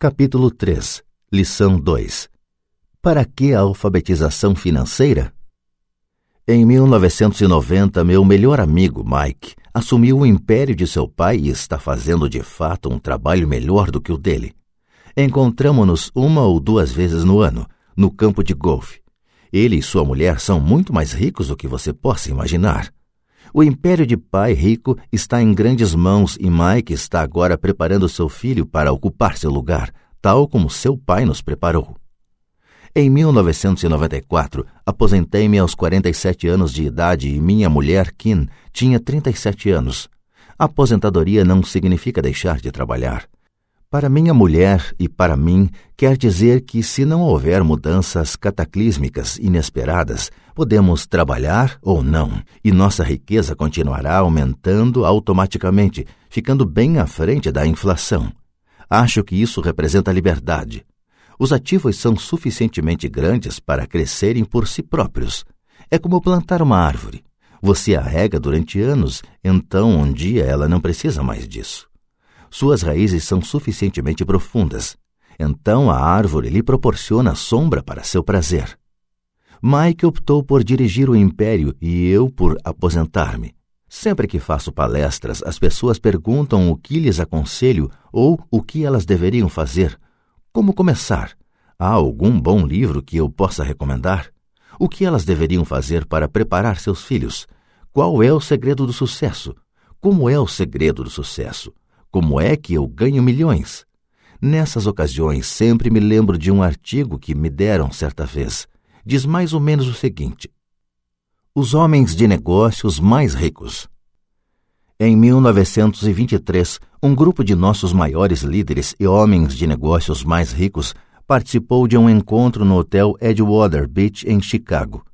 Capítulo 3 Lição 2 Para que a alfabetização financeira? Em 1990, meu melhor amigo, Mike, assumiu o império de seu pai e está fazendo de fato um trabalho melhor do que o dele. Encontramos-nos uma ou duas vezes no ano, no campo de golfe. Ele e sua mulher são muito mais ricos do que você possa imaginar. O império de pai rico está em grandes mãos e Mike está agora preparando seu filho para ocupar seu lugar, tal como seu pai nos preparou. Em 1994, aposentei-me aos 47 anos de idade e minha mulher, Kim, tinha 37 anos. Aposentadoria não significa deixar de trabalhar. Para minha mulher e para mim, quer dizer que, se não houver mudanças cataclísmicas inesperadas, podemos trabalhar ou não, e nossa riqueza continuará aumentando automaticamente, ficando bem à frente da inflação. Acho que isso representa liberdade. Os ativos são suficientemente grandes para crescerem por si próprios. É como plantar uma árvore. Você a rega durante anos, então um dia ela não precisa mais disso. Suas raízes são suficientemente profundas. Então a árvore lhe proporciona sombra para seu prazer. Mike optou por dirigir o império e eu por aposentar-me. Sempre que faço palestras, as pessoas perguntam o que lhes aconselho ou o que elas deveriam fazer. Como começar? Há algum bom livro que eu possa recomendar? O que elas deveriam fazer para preparar seus filhos? Qual é o segredo do sucesso? Como é o segredo do sucesso? Como é que eu ganho milhões? Nessas ocasiões, sempre me lembro de um artigo que me deram certa vez. Diz mais ou menos o seguinte: Os homens de negócios mais ricos. Em 1923, um grupo de nossos maiores líderes e homens de negócios mais ricos participou de um encontro no hotel Edgewater Beach, em Chicago.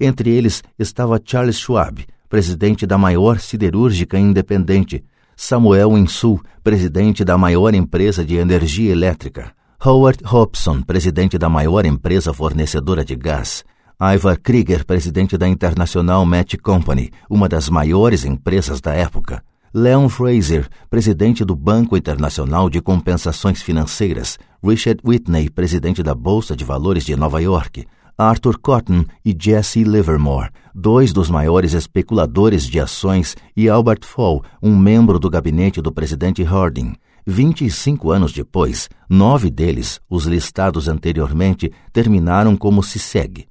Entre eles estava Charles Schwab, presidente da maior siderúrgica independente, Samuel Insul, presidente da maior empresa de energia elétrica, Howard Hobson, presidente da maior empresa fornecedora de gás, Ivar Krieger, presidente da International Match Company, uma das maiores empresas da época, Leon Fraser, presidente do Banco Internacional de Compensações Financeiras, Richard Whitney, presidente da Bolsa de Valores de Nova York, Arthur Cotton e Jesse Livermore, dois dos maiores especuladores de ações, e Albert Fall, um membro do gabinete do presidente Harding. 25 anos depois, nove deles, os listados anteriormente, terminaram como se segue.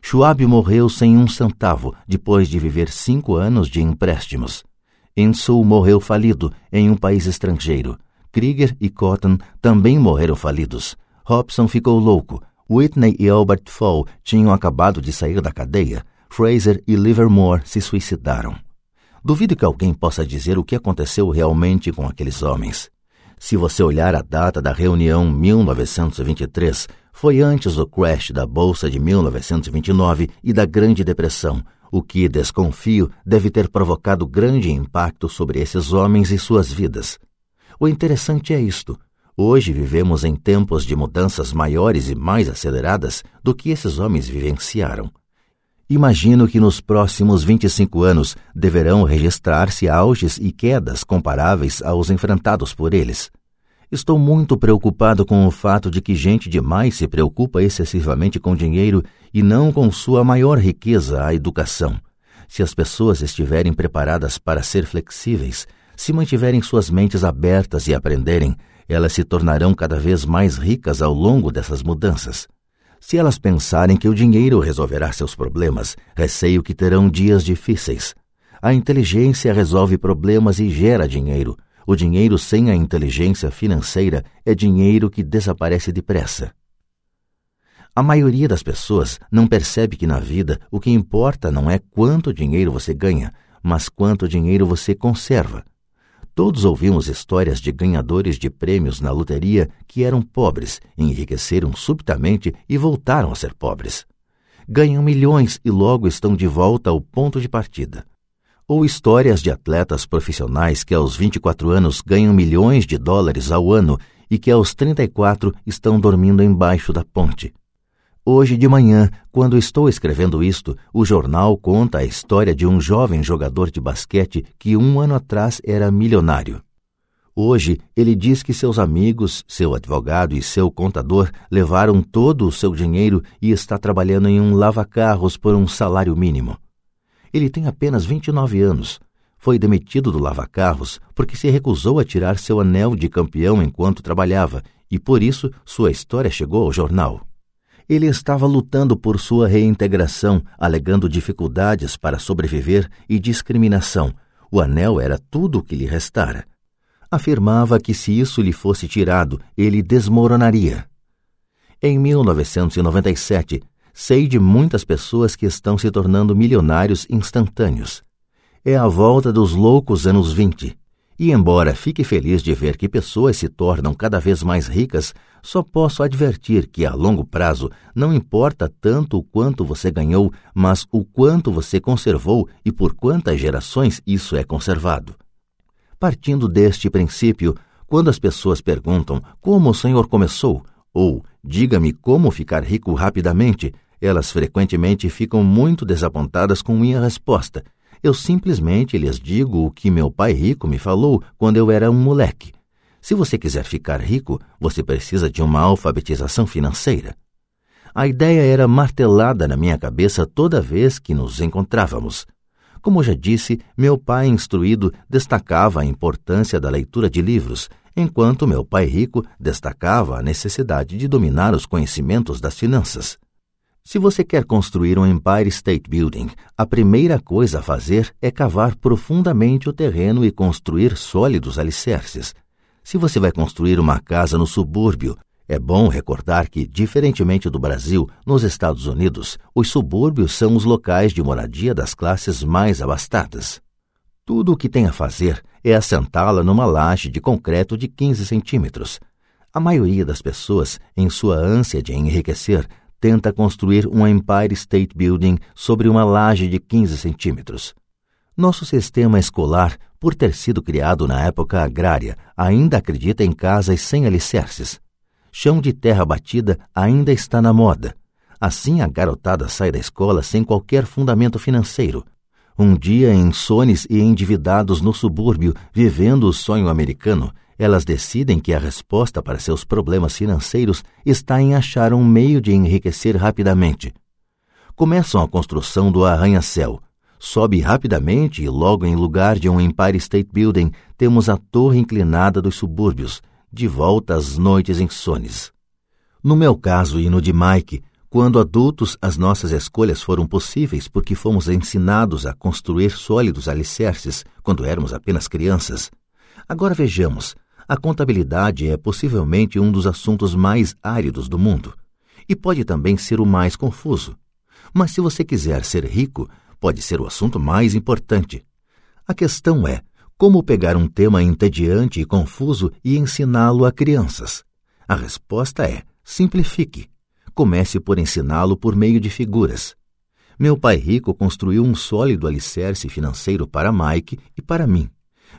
Schwab morreu sem um centavo depois de viver cinco anos de empréstimos. Insul morreu falido em um país estrangeiro. Krieger e Cotton também morreram falidos. Hobson ficou louco, Whitney e Albert Fall tinham acabado de sair da cadeia. Fraser e Livermore se suicidaram. Duvido que alguém possa dizer o que aconteceu realmente com aqueles homens. Se você olhar a data da reunião 1923, foi antes do crash da Bolsa de 1929 e da Grande Depressão, o que, desconfio, deve ter provocado grande impacto sobre esses homens e suas vidas. O interessante é isto: Hoje vivemos em tempos de mudanças maiores e mais aceleradas do que esses homens vivenciaram. Imagino que nos próximos 25 anos deverão registrar-se auges e quedas comparáveis aos enfrentados por eles. Estou muito preocupado com o fato de que gente demais se preocupa excessivamente com dinheiro e não com sua maior riqueza, a educação. Se as pessoas estiverem preparadas para ser flexíveis, se mantiverem suas mentes abertas e aprenderem, elas se tornarão cada vez mais ricas ao longo dessas mudanças. Se elas pensarem que o dinheiro resolverá seus problemas, receio que terão dias difíceis. A inteligência resolve problemas e gera dinheiro. O dinheiro sem a inteligência financeira é dinheiro que desaparece depressa. A maioria das pessoas não percebe que na vida o que importa não é quanto dinheiro você ganha, mas quanto dinheiro você conserva. Todos ouvimos histórias de ganhadores de prêmios na loteria que eram pobres, enriqueceram subitamente e voltaram a ser pobres. Ganham milhões e logo estão de volta ao ponto de partida. Ou histórias de atletas profissionais que aos 24 anos ganham milhões de dólares ao ano e que aos 34 estão dormindo embaixo da ponte. Hoje de manhã, quando estou escrevendo isto, o jornal conta a história de um jovem jogador de basquete que um ano atrás era milionário. Hoje, ele diz que seus amigos, seu advogado e seu contador levaram todo o seu dinheiro e está trabalhando em um lava-carros por um salário mínimo. Ele tem apenas 29 anos. Foi demitido do lava-carros porque se recusou a tirar seu anel de campeão enquanto trabalhava e por isso sua história chegou ao jornal. Ele estava lutando por sua reintegração, alegando dificuldades para sobreviver e discriminação. O anel era tudo o que lhe restara. Afirmava que se isso lhe fosse tirado, ele desmoronaria. Em 1997, sei de muitas pessoas que estão se tornando milionários instantâneos. É a volta dos loucos anos 20. E embora fique feliz de ver que pessoas se tornam cada vez mais ricas, só posso advertir que a longo prazo não importa tanto o quanto você ganhou, mas o quanto você conservou e por quantas gerações isso é conservado. Partindo deste princípio, quando as pessoas perguntam como o Senhor começou, ou diga-me como ficar rico rapidamente, elas frequentemente ficam muito desapontadas com minha resposta eu simplesmente lhes digo o que meu pai rico me falou quando eu era um moleque. Se você quiser ficar rico, você precisa de uma alfabetização financeira. A ideia era martelada na minha cabeça toda vez que nos encontrávamos. Como já disse, meu pai instruído destacava a importância da leitura de livros, enquanto meu pai rico destacava a necessidade de dominar os conhecimentos das finanças. Se você quer construir um Empire State Building, a primeira coisa a fazer é cavar profundamente o terreno e construir sólidos alicerces. Se você vai construir uma casa no subúrbio, é bom recordar que, diferentemente do Brasil, nos Estados Unidos, os subúrbios são os locais de moradia das classes mais abastadas. Tudo o que tem a fazer é assentá-la numa laje de concreto de 15 centímetros. A maioria das pessoas, em sua ânsia de enriquecer, tenta construir um Empire State Building sobre uma laje de 15 centímetros. Nosso sistema escolar, por ter sido criado na época agrária, ainda acredita em casas sem alicerces. Chão de terra batida ainda está na moda. Assim a garotada sai da escola sem qualquer fundamento financeiro. Um dia, insones e endividados no subúrbio, vivendo o sonho americano, elas decidem que a resposta para seus problemas financeiros está em achar um meio de enriquecer rapidamente. Começam a construção do arranha-céu. Sobe rapidamente e logo em lugar de um Empire State Building temos a torre inclinada dos subúrbios, de volta às noites insones. No meu caso e no de Mike, quando adultos, as nossas escolhas foram possíveis porque fomos ensinados a construir sólidos alicerces quando éramos apenas crianças. Agora vejamos, a contabilidade é possivelmente um dos assuntos mais áridos do mundo e pode também ser o mais confuso. Mas se você quiser ser rico, pode ser o assunto mais importante. A questão é como pegar um tema entediante e confuso e ensiná-lo a crianças. A resposta é: simplifique. Comece por ensiná-lo por meio de figuras. Meu pai rico construiu um sólido alicerce financeiro para Mike e para mim.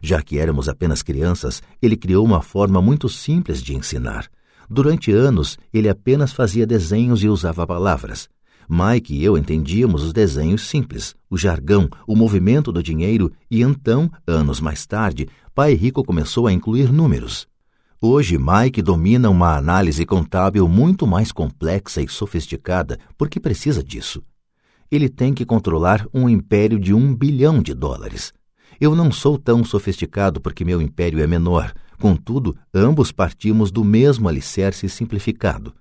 Já que éramos apenas crianças, ele criou uma forma muito simples de ensinar. Durante anos, ele apenas fazia desenhos e usava palavras. Mike e eu entendíamos os desenhos simples, o jargão, o movimento do dinheiro e então, anos mais tarde, Pai Rico começou a incluir números. Hoje, Mike domina uma análise contábil muito mais complexa e sofisticada porque precisa disso. Ele tem que controlar um império de um bilhão de dólares. Eu não sou tão sofisticado porque meu império é menor. Contudo, ambos partimos do mesmo alicerce simplificado.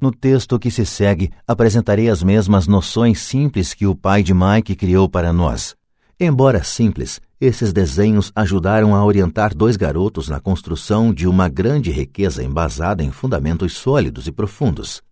No texto que se segue, apresentarei as mesmas noções simples que o pai de Mike criou para nós. Embora simples, esses desenhos ajudaram a orientar dois garotos na construção de uma grande riqueza embasada em fundamentos sólidos e profundos.